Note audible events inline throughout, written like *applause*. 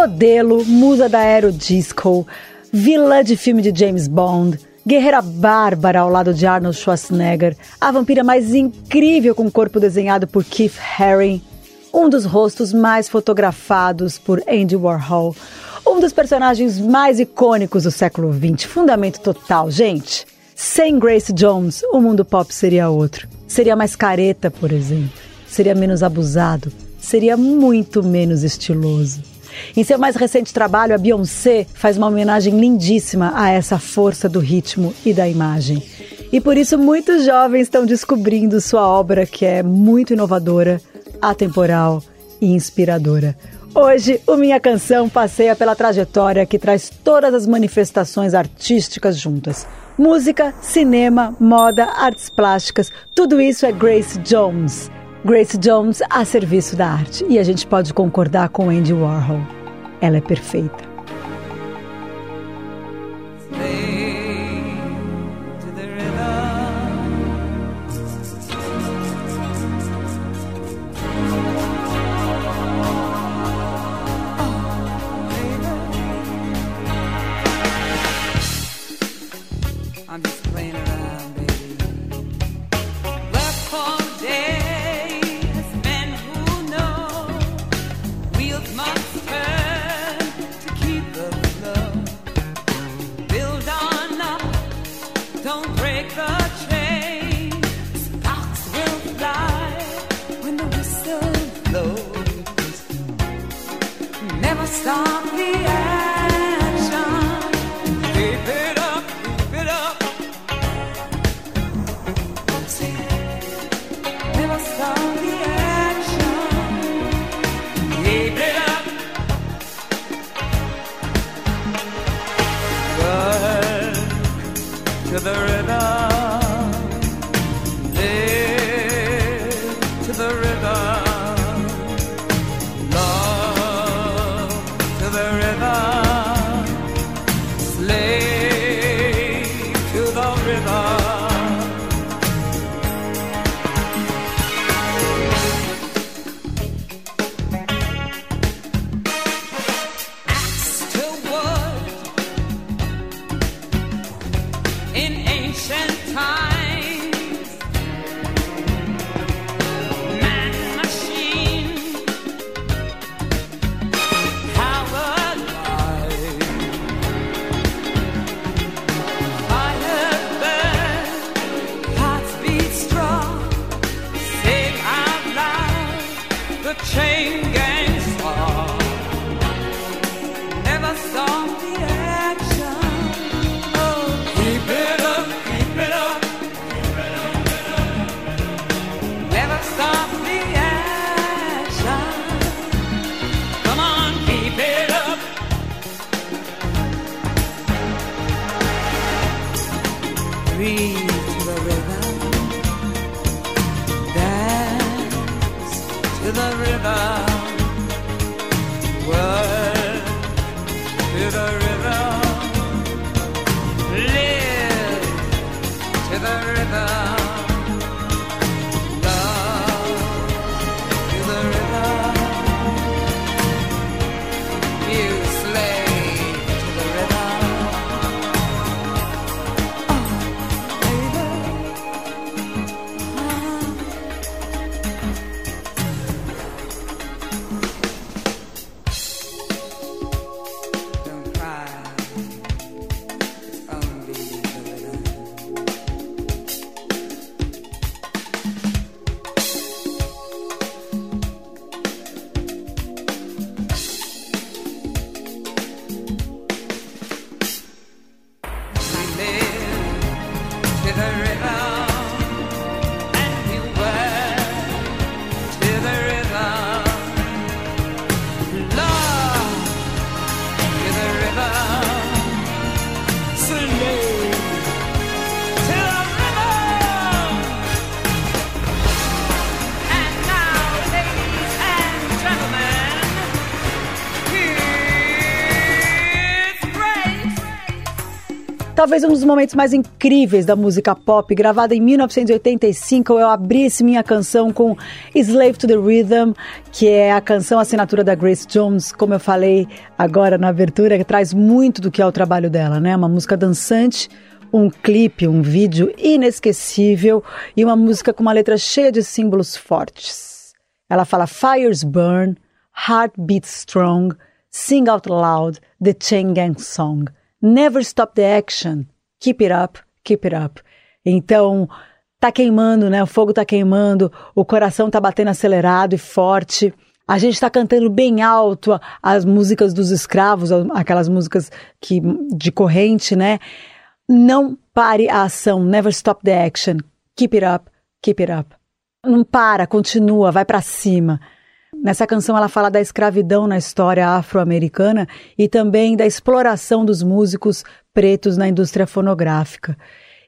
Modelo, musa da aerodisco, vilã de filme de James Bond, guerreira bárbara ao lado de Arnold Schwarzenegger, a vampira mais incrível com o corpo desenhado por Keith Haring, um dos rostos mais fotografados por Andy Warhol, um dos personagens mais icônicos do século XX, fundamento total, gente. Sem Grace Jones, o mundo pop seria outro. Seria mais careta, por exemplo. Seria menos abusado. Seria muito menos estiloso. Em seu mais recente trabalho, a Beyoncé faz uma homenagem lindíssima a essa força do ritmo e da imagem. E por isso muitos jovens estão descobrindo sua obra que é muito inovadora, atemporal e inspiradora. Hoje, o Minha Canção passeia pela trajetória que traz todas as manifestações artísticas juntas. Música, cinema, moda, artes plásticas, tudo isso é Grace Jones. Grace Jones a serviço da arte. E a gente pode concordar com Andy Warhol. Ela é perfeita. Talvez um dos momentos mais incríveis da música pop, gravada em 1985, eu abrisse minha canção com Slave to the Rhythm, que é a canção assinatura da Grace Jones, como eu falei agora na abertura, que traz muito do que é o trabalho dela, né? Uma música dançante, um clipe, um vídeo inesquecível e uma música com uma letra cheia de símbolos fortes. Ela fala Fires Burn, Heart Beats Strong, Sing Out Loud, The Chain Gang Song. Never stop the action. Keep it up, keep it up. Então, tá queimando, né? O fogo tá queimando, o coração tá batendo acelerado e forte. A gente está cantando bem alto as músicas dos escravos, aquelas músicas que de corrente, né? Não pare a ação, never stop the action. Keep it up, keep it up. Não para, continua, vai para cima. Nessa canção ela fala da escravidão na história afro-americana e também da exploração dos músicos pretos na indústria fonográfica.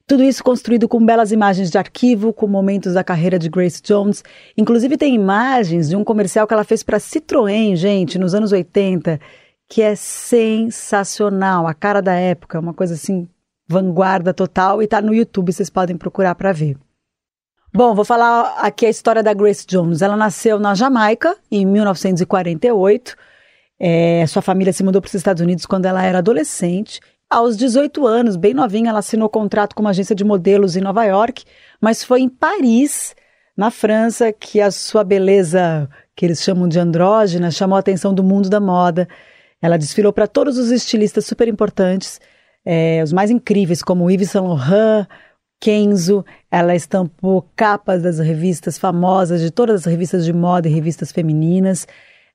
Tudo isso construído com belas imagens de arquivo, com momentos da carreira de Grace Jones. Inclusive tem imagens de um comercial que ela fez para Citroën, gente, nos anos 80, que é sensacional, a cara da época, uma coisa assim, vanguarda total e está no YouTube, vocês podem procurar para ver. Bom, vou falar aqui a história da Grace Jones. Ela nasceu na Jamaica em 1948. É, sua família se mudou para os Estados Unidos quando ela era adolescente. Aos 18 anos, bem novinha, ela assinou contrato com uma agência de modelos em Nova York, mas foi em Paris, na França, que a sua beleza, que eles chamam de andrógena, chamou a atenção do mundo da moda. Ela desfilou para todos os estilistas super importantes, é, os mais incríveis, como Yves Saint Laurent, Kenzo, ela estampou capas das revistas famosas, de todas as revistas de moda e revistas femininas.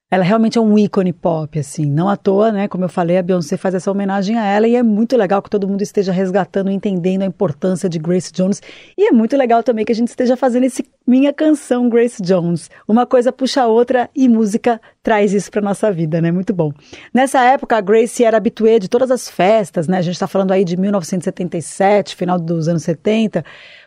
Ela realmente é um ícone pop, assim. Não à toa, né? Como eu falei, a Beyoncé faz essa homenagem a ela e é muito legal que todo mundo esteja resgatando, entendendo a importância de Grace Jones. E é muito legal também que a gente esteja fazendo esse Minha Canção Grace Jones. Uma coisa puxa a outra e música traz isso para nossa vida, né? Muito bom. Nessa época, a Grace era habituê de todas as festas, né? A gente está falando aí de 1977, final dos anos 70,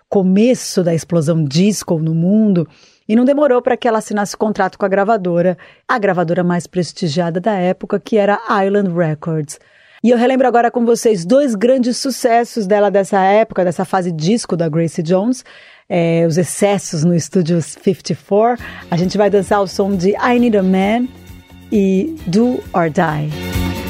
começo da explosão disco no mundo. E não demorou para que ela assinasse contrato com a gravadora, a gravadora mais prestigiada da época, que era Island Records. E eu relembro agora com vocês dois grandes sucessos dela dessa época, dessa fase disco da Gracie Jones. É, os excessos no estúdio 54. A gente vai dançar o som de I Need a Man e Do or Die.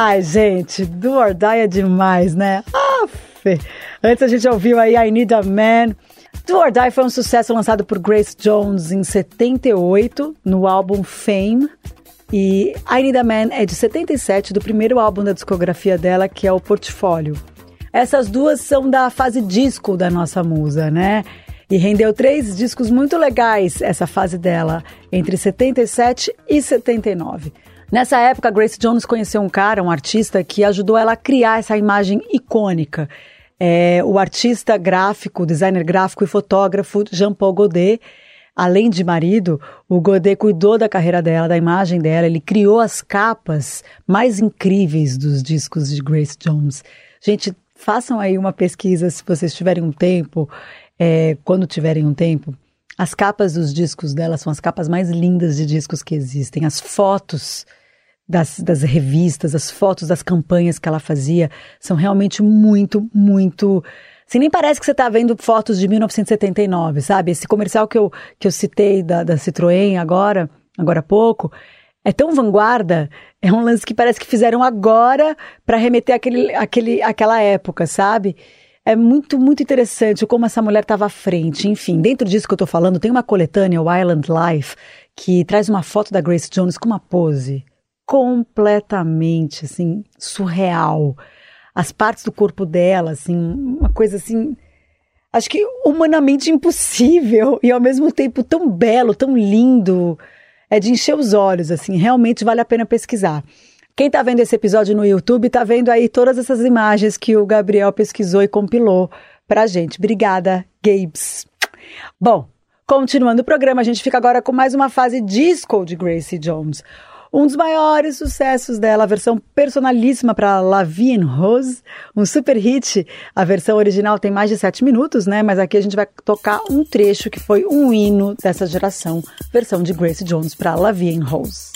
Ai, gente, do or Die é demais, né? Aff. Antes a gente ouviu aí I Need a Man. Do or Die foi um sucesso lançado por Grace Jones em 78, no álbum Fame. E I Need a Man é de 77, do primeiro álbum da discografia dela, que é o Portfólio. Essas duas são da fase disco da nossa musa, né? E rendeu três discos muito legais essa fase dela, entre 77 e 79. Nessa época, Grace Jones conheceu um cara, um artista, que ajudou ela a criar essa imagem icônica. É, o artista gráfico, designer gráfico e fotógrafo Jean-Paul Godet. Além de marido, o Godet cuidou da carreira dela, da imagem dela, ele criou as capas mais incríveis dos discos de Grace Jones. Gente, façam aí uma pesquisa se vocês tiverem um tempo, é, quando tiverem um tempo. As capas dos discos dela são as capas mais lindas de discos que existem. As fotos das, das revistas, as fotos das campanhas que ela fazia são realmente muito, muito. Assim, nem parece que você está vendo fotos de 1979, sabe? Esse comercial que eu, que eu citei da, da Citroën agora, agora há pouco, é tão vanguarda, é um lance que parece que fizeram agora para remeter aquele, aquele, aquela época, sabe? É muito, muito interessante como essa mulher estava à frente. Enfim, dentro disso que eu estou falando, tem uma coletânea, o Island Life, que traz uma foto da Grace Jones com uma pose completamente assim surreal. As partes do corpo dela, assim, uma coisa assim, acho que humanamente impossível e ao mesmo tempo tão belo, tão lindo. É de encher os olhos, assim, realmente vale a pena pesquisar. Quem está vendo esse episódio no YouTube está vendo aí todas essas imagens que o Gabriel pesquisou e compilou pra gente. Obrigada, Gabes. Bom, continuando o programa, a gente fica agora com mais uma fase disco de Gracie Jones. Um dos maiores sucessos dela, a versão personalíssima para La Vie en Rose, um super hit. A versão original tem mais de sete minutos, né? Mas aqui a gente vai tocar um trecho que foi um hino dessa geração, versão de Gracie Jones para La Vie en Rose.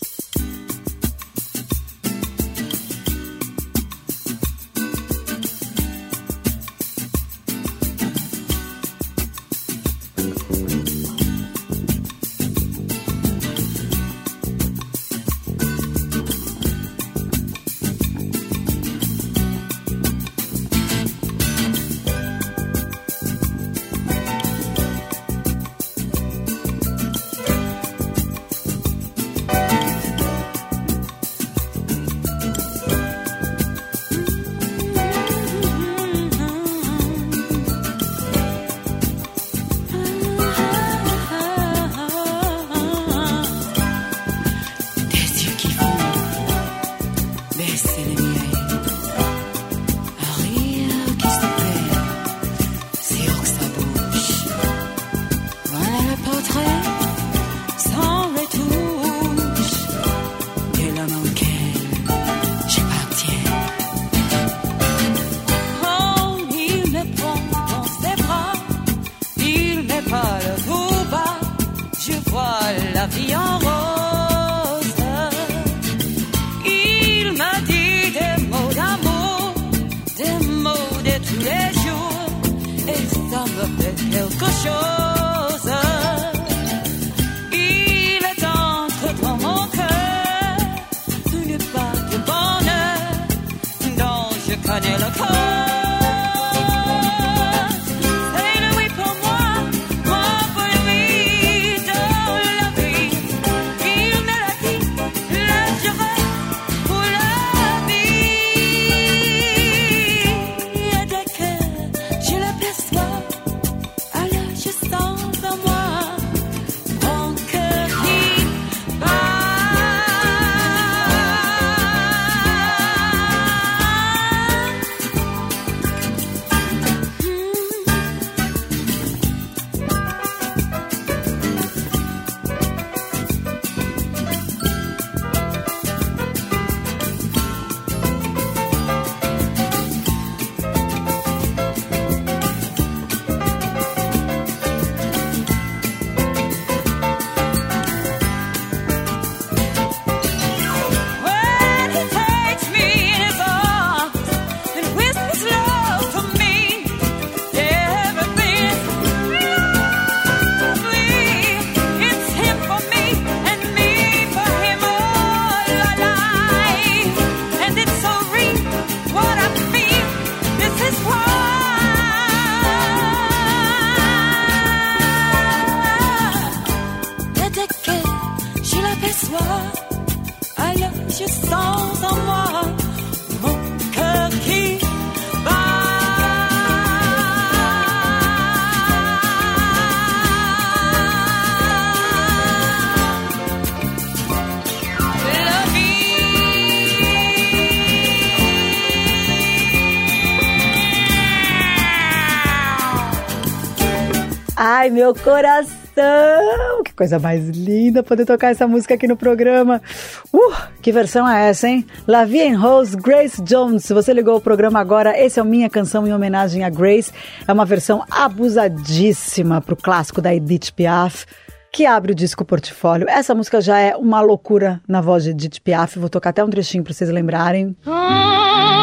Coração! Que coisa mais linda poder tocar essa música aqui no programa. Uh, que versão é essa, hein? La Vie en Rose, Grace Jones. Se você ligou o programa agora, esse é o Minha Canção em homenagem a Grace. É uma versão abusadíssima pro clássico da Edith Piaf que abre o disco portfólio. Essa música já é uma loucura na voz de Edith Piaf. Vou tocar até um trechinho para vocês lembrarem. Oh,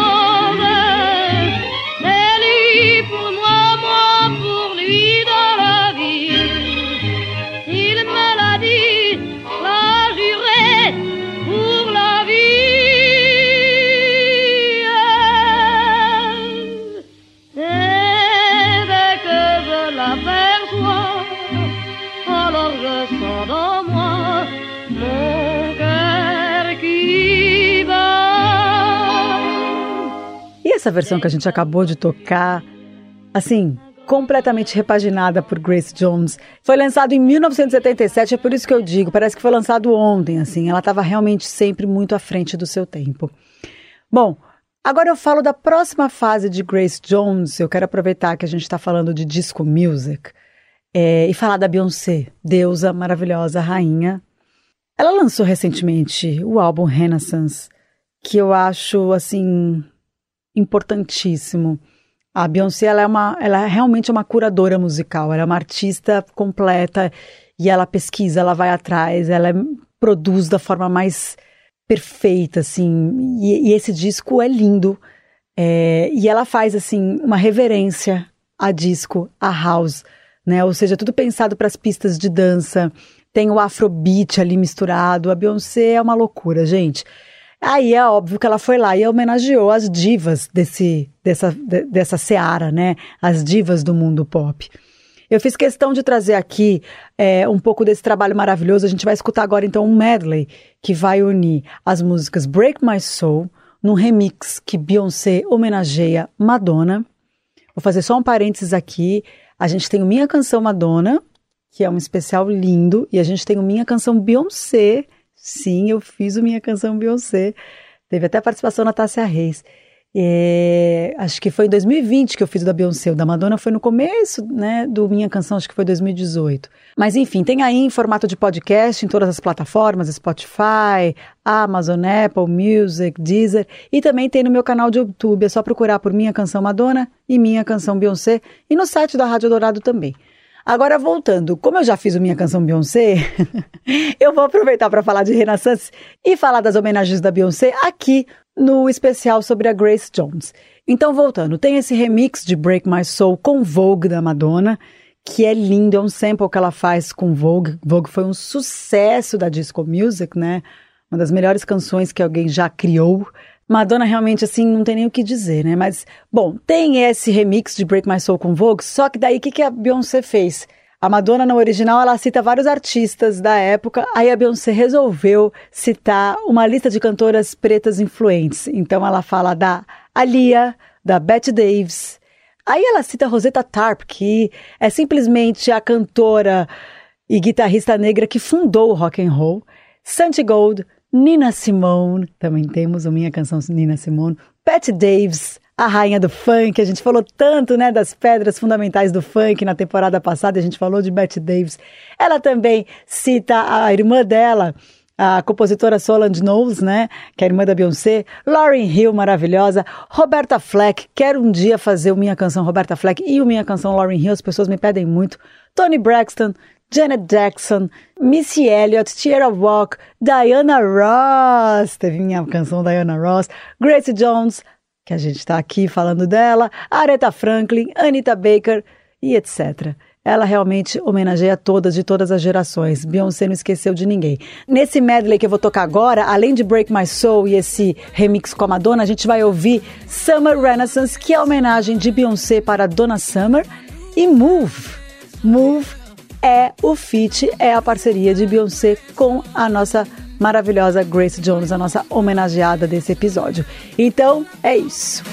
Essa versão que a gente acabou de tocar, assim, completamente repaginada por Grace Jones. Foi lançado em 1977, é por isso que eu digo, parece que foi lançado ontem, assim. Ela estava realmente sempre muito à frente do seu tempo. Bom, agora eu falo da próxima fase de Grace Jones. Eu quero aproveitar que a gente está falando de disco music é, e falar da Beyoncé, deusa maravilhosa, rainha. Ela lançou recentemente o álbum Renaissance, que eu acho assim importantíssimo. A Beyoncé ela é, uma, ela é realmente uma curadora musical, ela é uma artista completa e ela pesquisa, ela vai atrás, ela é, produz da forma mais perfeita, assim. E, e esse disco é lindo. É, e ela faz, assim, uma reverência a disco, a house, né? Ou seja, tudo pensado para as pistas de dança. Tem o afrobeat ali misturado. A Beyoncé é uma loucura, gente. Aí é óbvio que ela foi lá e homenageou as divas desse, dessa, dessa seara, né? As divas do mundo pop. Eu fiz questão de trazer aqui é, um pouco desse trabalho maravilhoso. A gente vai escutar agora então um medley que vai unir as músicas Break My Soul num remix que Beyoncé homenageia Madonna. Vou fazer só um parênteses aqui. A gente tem o Minha Canção Madonna, que é um especial lindo, e a gente tem o Minha Canção Beyoncé, Sim, eu fiz o Minha Canção Beyoncé. Teve até participação na Tássia Reis. É, acho que foi em 2020 que eu fiz o da Beyoncé. O da Madonna foi no começo, né, do Minha Canção, acho que foi 2018. Mas enfim, tem aí em formato de podcast em todas as plataformas, Spotify, Amazon, Apple Music, Deezer. E também tem no meu canal de YouTube. É só procurar por Minha Canção Madonna e Minha Canção Beyoncé. E no site da Rádio Dourado também. Agora, voltando, como eu já fiz a minha canção Beyoncé, *laughs* eu vou aproveitar para falar de Renaissance e falar das homenagens da Beyoncé aqui no especial sobre a Grace Jones. Então, voltando, tem esse remix de Break My Soul com Vogue da Madonna, que é lindo, é um sample que ela faz com Vogue. Vogue foi um sucesso da disco music, né? Uma das melhores canções que alguém já criou. Madonna realmente, assim, não tem nem o que dizer, né? Mas, bom, tem esse remix de Break My Soul com Vogue, só que daí o que, que a Beyoncé fez? A Madonna, no original, ela cita vários artistas da época, aí a Beyoncé resolveu citar uma lista de cantoras pretas influentes. Então ela fala da Alia, da Bette Davis. Aí ela cita Rosetta Tarp, que é simplesmente a cantora e guitarrista negra que fundou o rock and roll. Santi Gold, Nina Simone, também temos a minha canção Nina Simone, Pat Davis, a rainha do funk, a gente falou tanto, né, das pedras fundamentais do funk na temporada passada, a gente falou de Bette Davis. Ela também cita a irmã dela, a compositora Solange Knowles, né, que é a irmã da Beyoncé, Lauryn Hill, maravilhosa, Roberta Fleck, quero um dia fazer o Minha Canção Roberta Fleck e o Minha Canção Lauryn Hill, as pessoas me pedem muito, Tony Braxton, Janet Jackson, Missy Elliott, Tierra Walk, Diana Ross, teve minha canção Diana Ross, Grace Jones, que a gente está aqui falando dela, Aretha Franklin, Anita Baker e etc. Ela realmente homenageia todas, de todas as gerações. Beyoncé não esqueceu de ninguém. Nesse medley que eu vou tocar agora, além de Break My Soul e esse remix com a Madonna, a gente vai ouvir Summer Renaissance, que é a homenagem de Beyoncé para Donna Summer, e Move. Move é o feat, é a parceria de Beyoncé com a nossa maravilhosa Grace Jones, a nossa homenageada desse episódio. Então, é isso.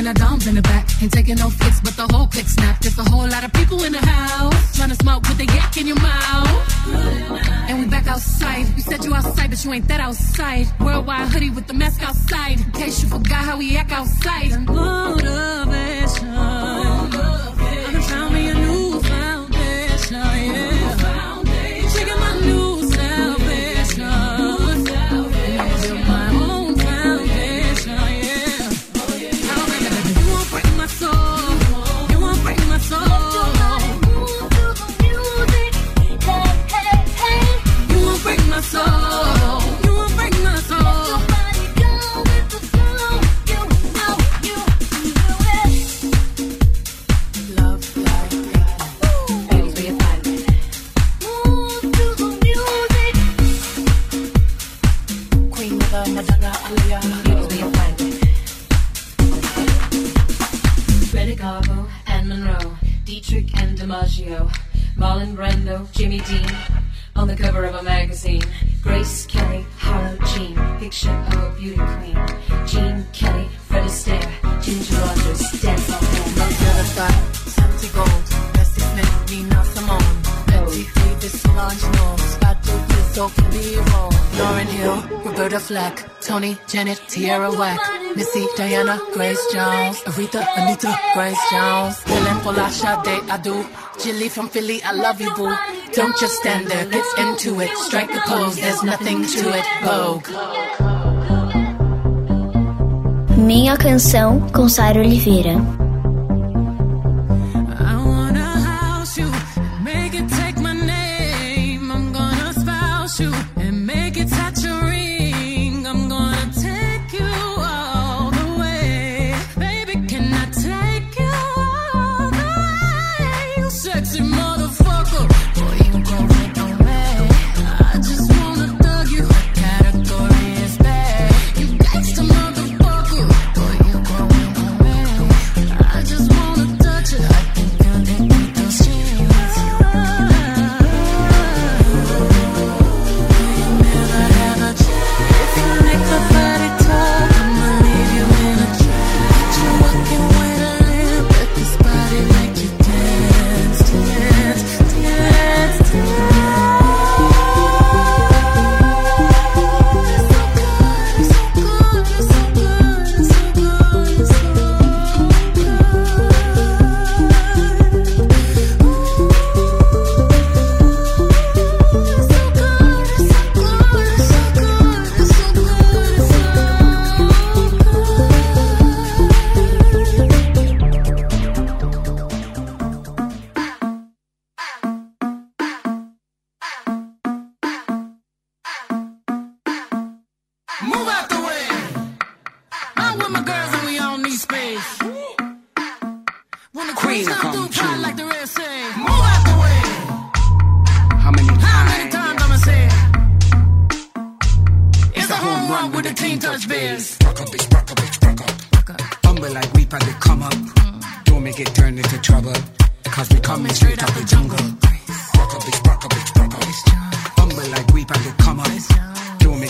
And a dom's in the back. Ain't taking no flicks, but the whole click snap. There's a whole lot of people in the house trying to smoke with the yak in your mouth. And we back outside. You said you outside, but you ain't that outside. Worldwide hoodie with the mask outside. In case you forgot how we act outside. Motivation. Janet, Tierra Whack, Missy, Diana, Grace Jones, Aretha, Anita, Grace Jones, Dylan, Polasha, De Adu, Jilly from Philly, I love you, boo. Don't just stand there, get into it, strike a pose, there's nothing to it, Vogue. Minha canção com Sara Oliveira.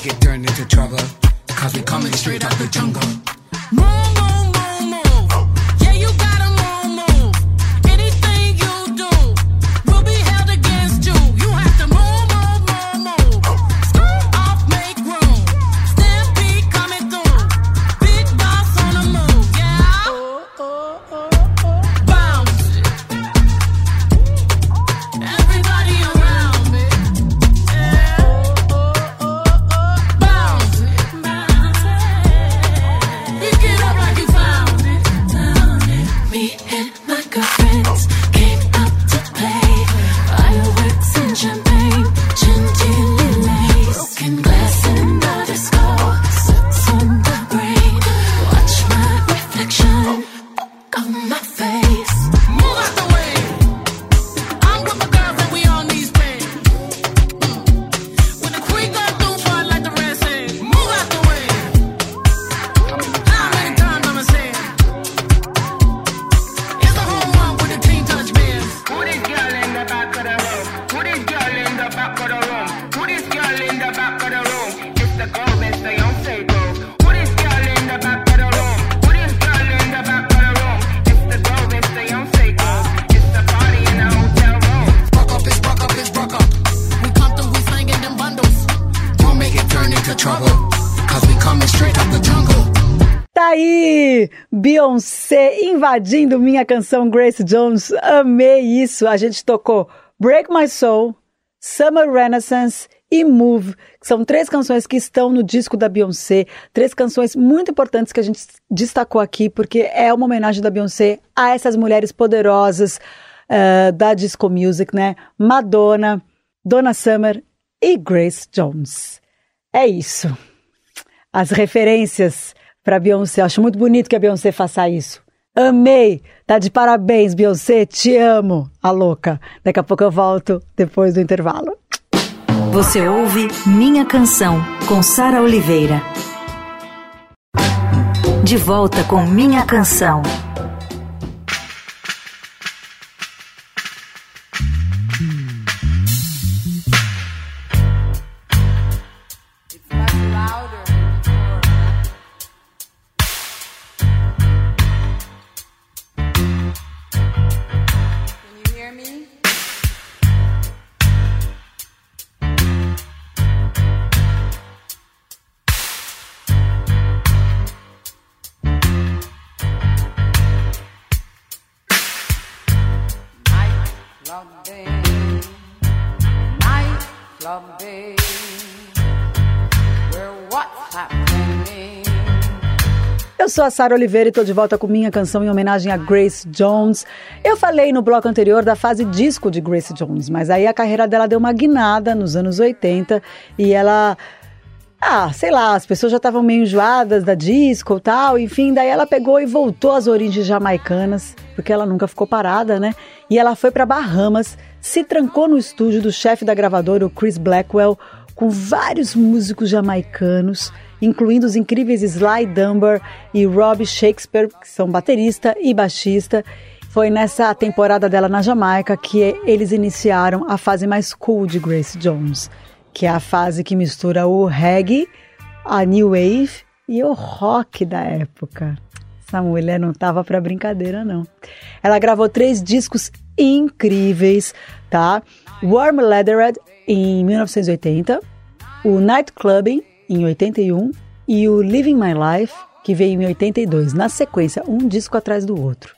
get turned into trouble. Cause we coming straight out the jungle. invadindo minha canção Grace Jones, amei isso. A gente tocou Break My Soul, Summer Renaissance e Move, que são três canções que estão no disco da Beyoncé, três canções muito importantes que a gente destacou aqui, porque é uma homenagem da Beyoncé a essas mulheres poderosas uh, da disco music, né? Madonna, Donna Summer e Grace Jones. É isso. As referências para Beyoncé. Eu acho muito bonito que a Beyoncé faça isso. Amei! Tá de parabéns, Beyoncé, te amo, a louca. Daqui a pouco eu volto depois do intervalo. Você ouve Minha Canção com Sara Oliveira. De volta com Minha Canção. Sou a Sara Oliveira e tô de volta com minha canção em homenagem a Grace Jones. Eu falei no bloco anterior da fase disco de Grace Jones, mas aí a carreira dela deu uma guinada nos anos 80 e ela ah, sei lá, as pessoas já estavam meio enjoadas da disco e tal, enfim, daí ela pegou e voltou às origens jamaicanas, porque ela nunca ficou parada, né? E ela foi para Bahamas, se trancou no estúdio do chefe da gravadora, o Chris Blackwell, com vários músicos jamaicanos, incluindo os incríveis Sly Dunbar e Rob Shakespeare, que são baterista e baixista. Foi nessa temporada dela na Jamaica que eles iniciaram a fase mais cool de Grace Jones que é a fase que mistura o reggae, a new wave e o rock da época. Essa mulher não tava para brincadeira não. Ela gravou três discos incríveis, tá? Warm Leatherhead em 1980, o Night Clubbing em 81 e o Living My Life que veio em 82, na sequência, um disco atrás do outro.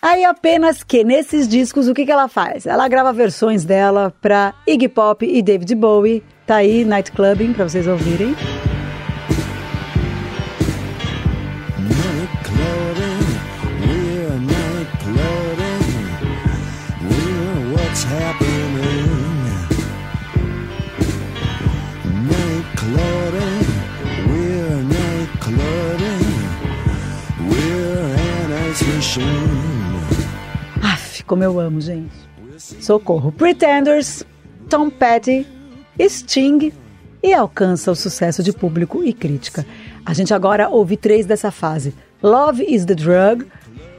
Aí apenas que nesses discos o que, que ela faz? Ela grava versões dela para Iggy Pop e David Bowie. Tá aí Night Clubbing para vocês ouvirem. Como eu amo, gente. Socorro. Pretenders, Tom Petty, Sting e alcança o sucesso de público e crítica. A gente agora ouve três dessa fase. Love is the Drug,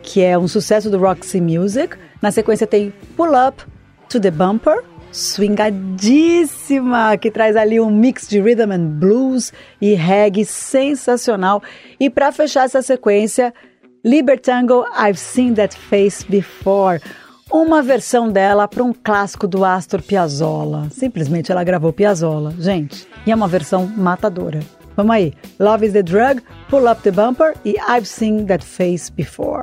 que é um sucesso do Roxy Music. Na sequência tem Pull Up to the Bumper, swingadíssima, que traz ali um mix de rhythm and blues e reggae sensacional. E para fechar essa sequência, Libertango I've Seen That Face Before. Uma versão dela para um clássico do Astor Piazzolla. Simplesmente ela gravou Piazzolla, gente. E é uma versão matadora. Vamos aí. Love is the Drug, Pull Up the Bumper e I've Seen That Face Before.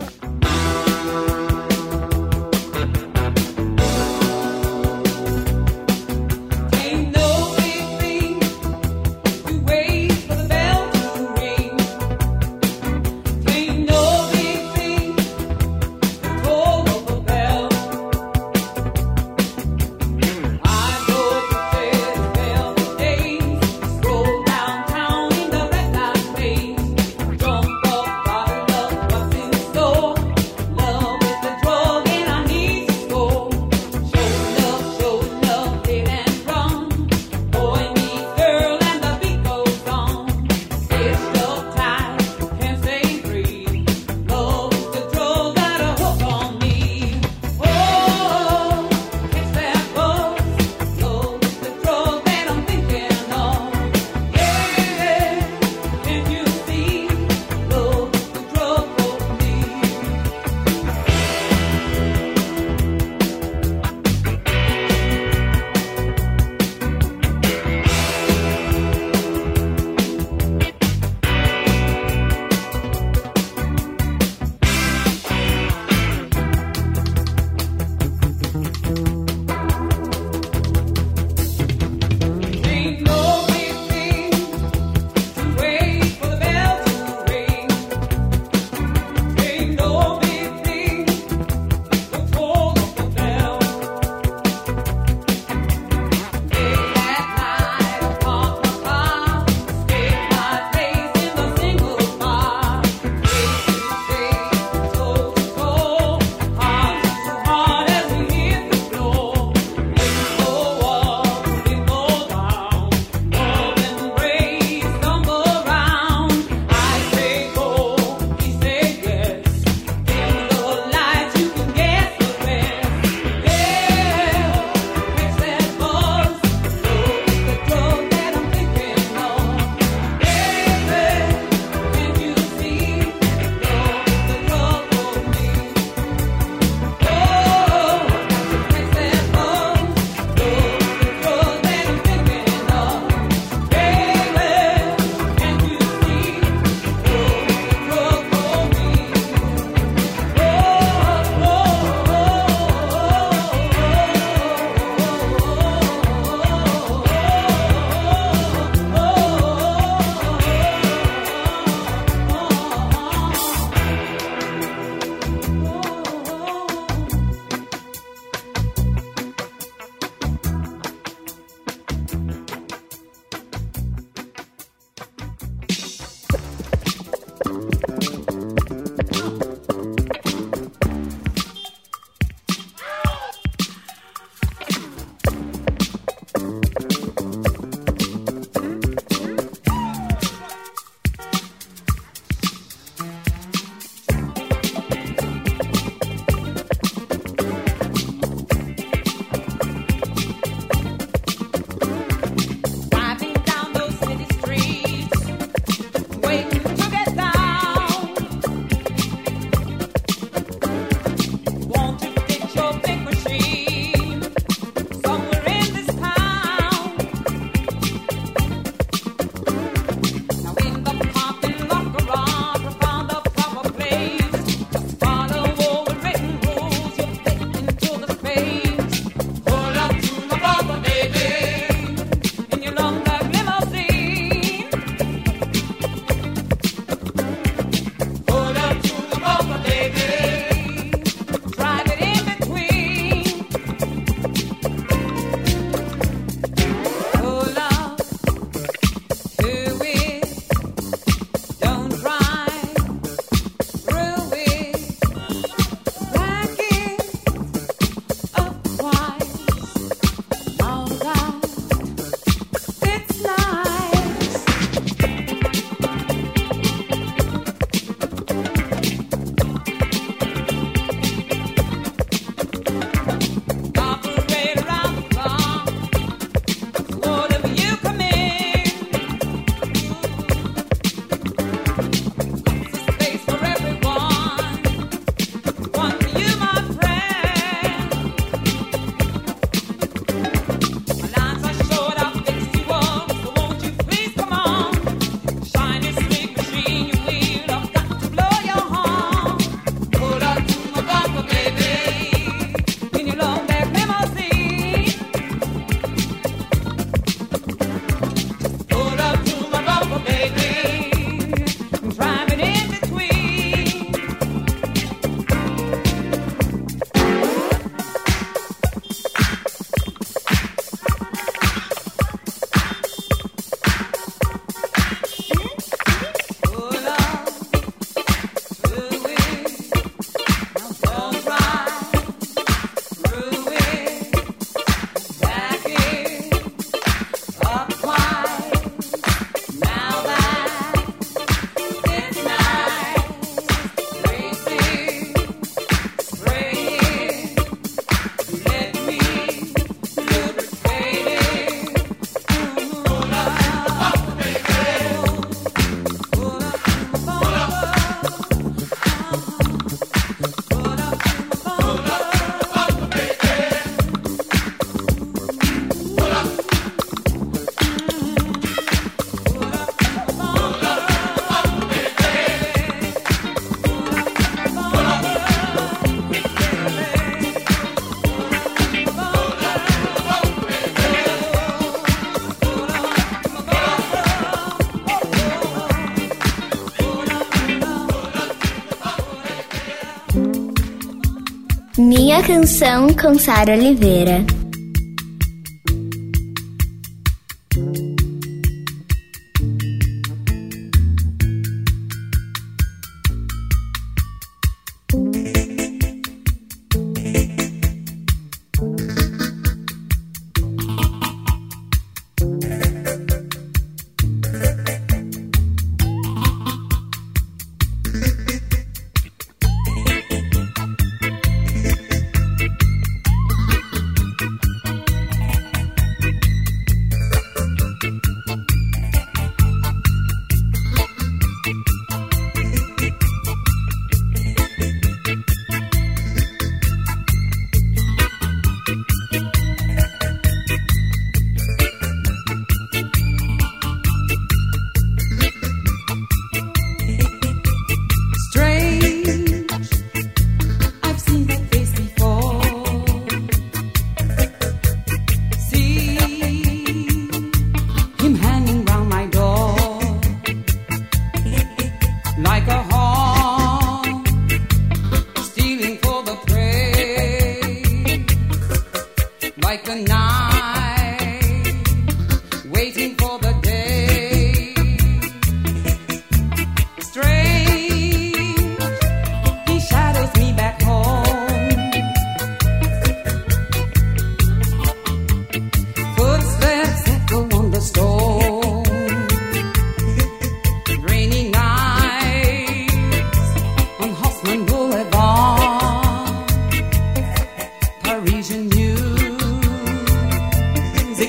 Canção com Sara Oliveira.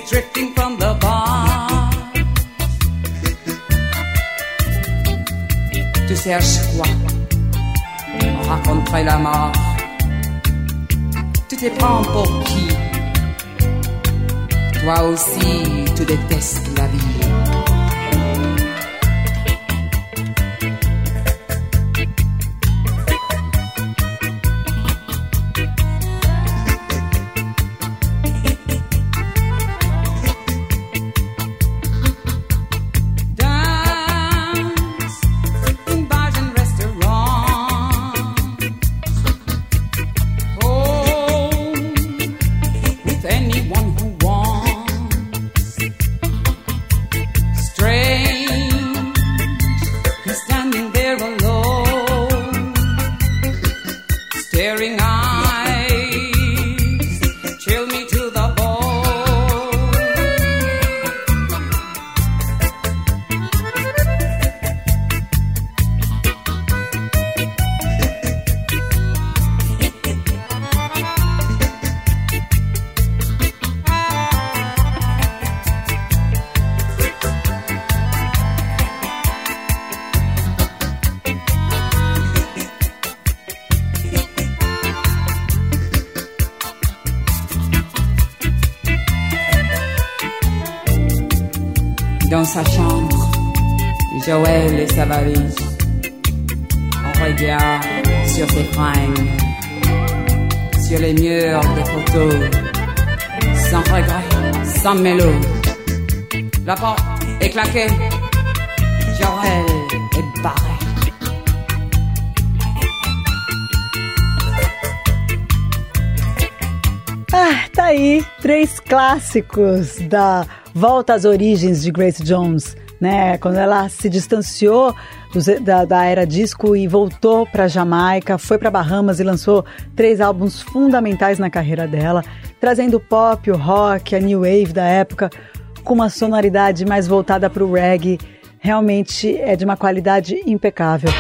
Drifting from the bar. Tu cherches quoi? Raconterai la mort. Tu te prends pour qui? Toi aussi, tu détestes la vie. Sur ses fringues, sur les murs des photos, sans regret, sans mélo. La porte est claquée, Joël est barré. Ah, tá aí, três clássicos da volta às origens de Grace Jones, né? Quando ela se distanciou da, da era disco e voltou para Jamaica, foi para Bahamas e lançou três álbuns fundamentais na carreira dela, trazendo o pop, o rock, a new wave da época, com uma sonoridade mais voltada para o reggae. Realmente é de uma qualidade impecável.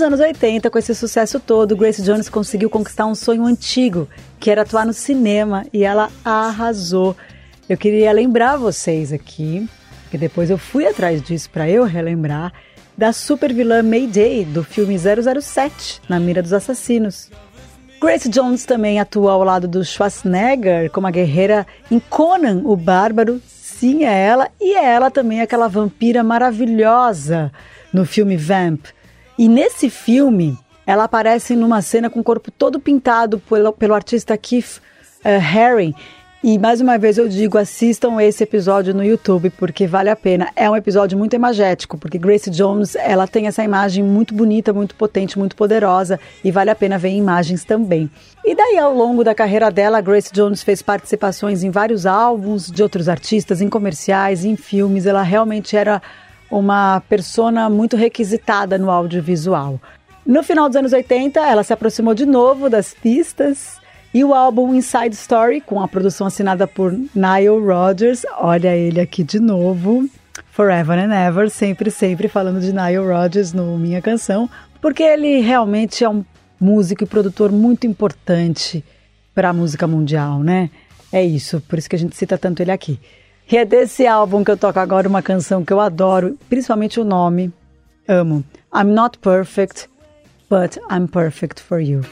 Nos anos 80, com esse sucesso todo, Grace Jones conseguiu conquistar um sonho antigo, que era atuar no cinema, e ela arrasou. Eu queria lembrar vocês aqui, que depois eu fui atrás disso para eu relembrar, da super vilã Mayday, do filme 007, Na Mira dos Assassinos. Grace Jones também atua ao lado do Schwarzenegger como a guerreira em Conan o Bárbaro, sim, é ela. E é ela também aquela vampira maravilhosa no filme Vamp. E nesse filme, ela aparece numa cena com o corpo todo pintado pelo, pelo artista Keith uh, Haring. E mais uma vez eu digo, assistam esse episódio no YouTube porque vale a pena. É um episódio muito imagético, porque Grace Jones, ela tem essa imagem muito bonita, muito potente, muito poderosa e vale a pena ver imagens também. E daí ao longo da carreira dela, Grace Jones fez participações em vários álbuns de outros artistas, em comerciais, em filmes. Ela realmente era uma persona muito requisitada no audiovisual. No final dos anos 80, ela se aproximou de novo das pistas e o álbum Inside Story, com a produção assinada por Nile Rodgers, olha ele aqui de novo, Forever and Ever, sempre, sempre falando de Nile Rodgers no Minha Canção, porque ele realmente é um músico e produtor muito importante para a música mundial, né? É isso, por isso que a gente cita tanto ele aqui. E é desse álbum que eu toco agora uma canção que eu adoro, principalmente o nome, amo. I'm not perfect, but I'm perfect for you.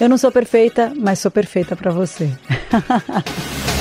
Eu não sou perfeita, mas sou perfeita para você. *laughs*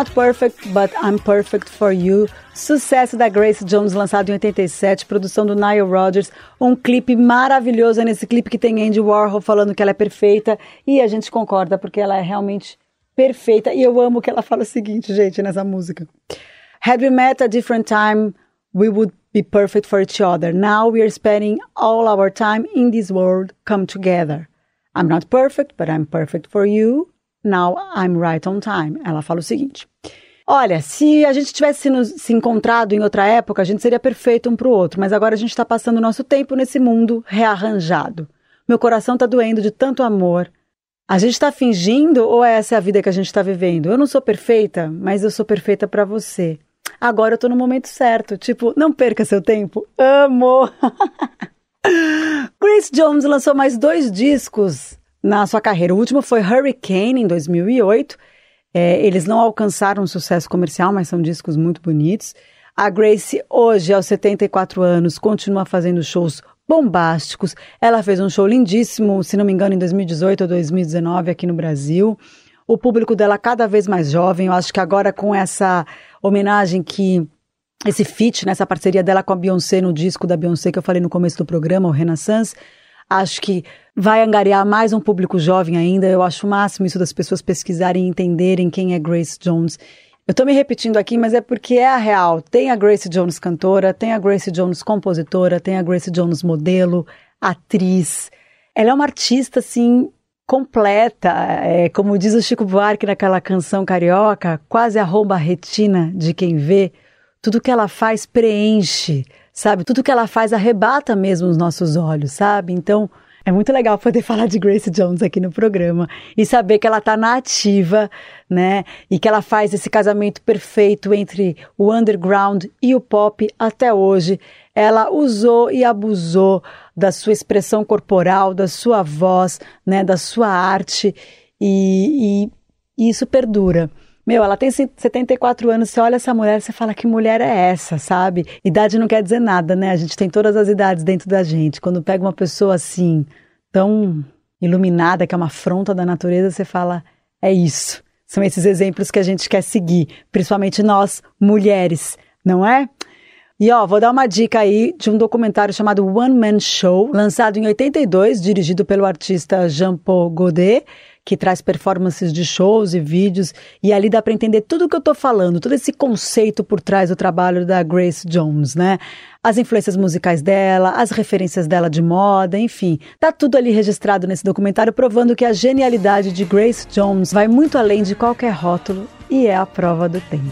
Not Perfect, But I'm Perfect for You. Sucesso da Grace Jones, lançado em 87, produção do Nile Rodgers. Um clipe maravilhoso é nesse clipe que tem Andy Warhol falando que ela é perfeita. E a gente concorda, porque ela é realmente perfeita. E eu amo que ela fala o seguinte, gente, nessa música. Had we met a different time, we would be perfect for each other. Now we are spending all our time in this world come together. I'm not perfect, but I'm perfect for you. Now I'm right on time. Ela fala o seguinte. Olha, se a gente tivesse se encontrado em outra época, a gente seria perfeito um para o outro, mas agora a gente está passando nosso tempo nesse mundo rearranjado. Meu coração está doendo de tanto amor. A gente está fingindo ou essa é a vida que a gente está vivendo? Eu não sou perfeita, mas eu sou perfeita para você. Agora eu tô no momento certo. Tipo, não perca seu tempo. Amo! *laughs* Grace Jones lançou mais dois discos na sua carreira. O último foi Hurricane, em 2008. É, eles não alcançaram sucesso comercial, mas são discos muito bonitos. A Grace, hoje, aos 74 anos, continua fazendo shows bombásticos. Ela fez um show lindíssimo, se não me engano, em 2018 ou 2019 aqui no Brasil. O público dela cada vez mais jovem. Eu acho que agora com essa homenagem que esse feat, nessa parceria dela com a Beyoncé no disco da Beyoncé que eu falei no começo do programa, o Renaissance, acho que vai angariar mais um público jovem ainda. Eu acho o máximo isso das pessoas pesquisarem e entenderem quem é Grace Jones. Eu tô me repetindo aqui, mas é porque é a real. Tem a Grace Jones cantora, tem a Grace Jones compositora, tem a Grace Jones modelo, atriz. Ela é uma artista, assim, completa. É, como diz o Chico Buarque naquela canção carioca, quase arromba a retina de quem vê. Tudo que ela faz preenche, sabe? Tudo que ela faz arrebata mesmo os nossos olhos, sabe? Então, é muito legal poder *laughs* falar de Grace Jones aqui no programa e saber que ela está na ativa, né? E que ela faz esse casamento perfeito entre o underground e o pop até hoje. Ela usou e abusou da sua expressão corporal, da sua voz, né? Da sua arte e, e, e isso perdura. Meu, ela tem 74 anos, você olha essa mulher, você fala que mulher é essa, sabe? Idade não quer dizer nada, né? A gente tem todas as idades dentro da gente. Quando pega uma pessoa assim, tão iluminada, que é uma afronta da natureza, você fala, é isso. São esses exemplos que a gente quer seguir, principalmente nós, mulheres, não é? E ó, vou dar uma dica aí de um documentário chamado One Man Show, lançado em 82, dirigido pelo artista Jean-Paul Godet, que traz performances de shows e vídeos, e ali dá para entender tudo o que eu tô falando, todo esse conceito por trás do trabalho da Grace Jones, né? As influências musicais dela, as referências dela de moda, enfim, tá tudo ali registrado nesse documentário provando que a genialidade de Grace Jones vai muito além de qualquer rótulo e é a prova do tempo.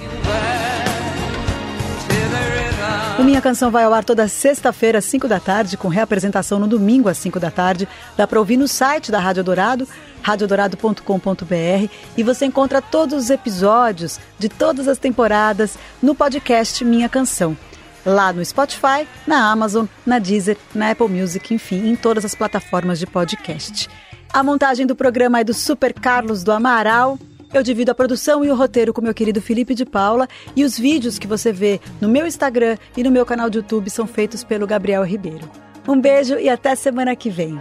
O Minha Canção vai ao ar toda sexta-feira, às 5 da tarde, com reapresentação no domingo, às 5 da tarde. Dá para ouvir no site da Rádio Dourado, radiodorado.com.br e você encontra todos os episódios de todas as temporadas no podcast Minha Canção. Lá no Spotify, na Amazon, na Deezer, na Apple Music, enfim, em todas as plataformas de podcast. A montagem do programa é do Super Carlos do Amaral. Eu divido a produção e o roteiro com meu querido Felipe de Paula e os vídeos que você vê no meu Instagram e no meu canal de YouTube são feitos pelo Gabriel Ribeiro. Um beijo e até semana que vem.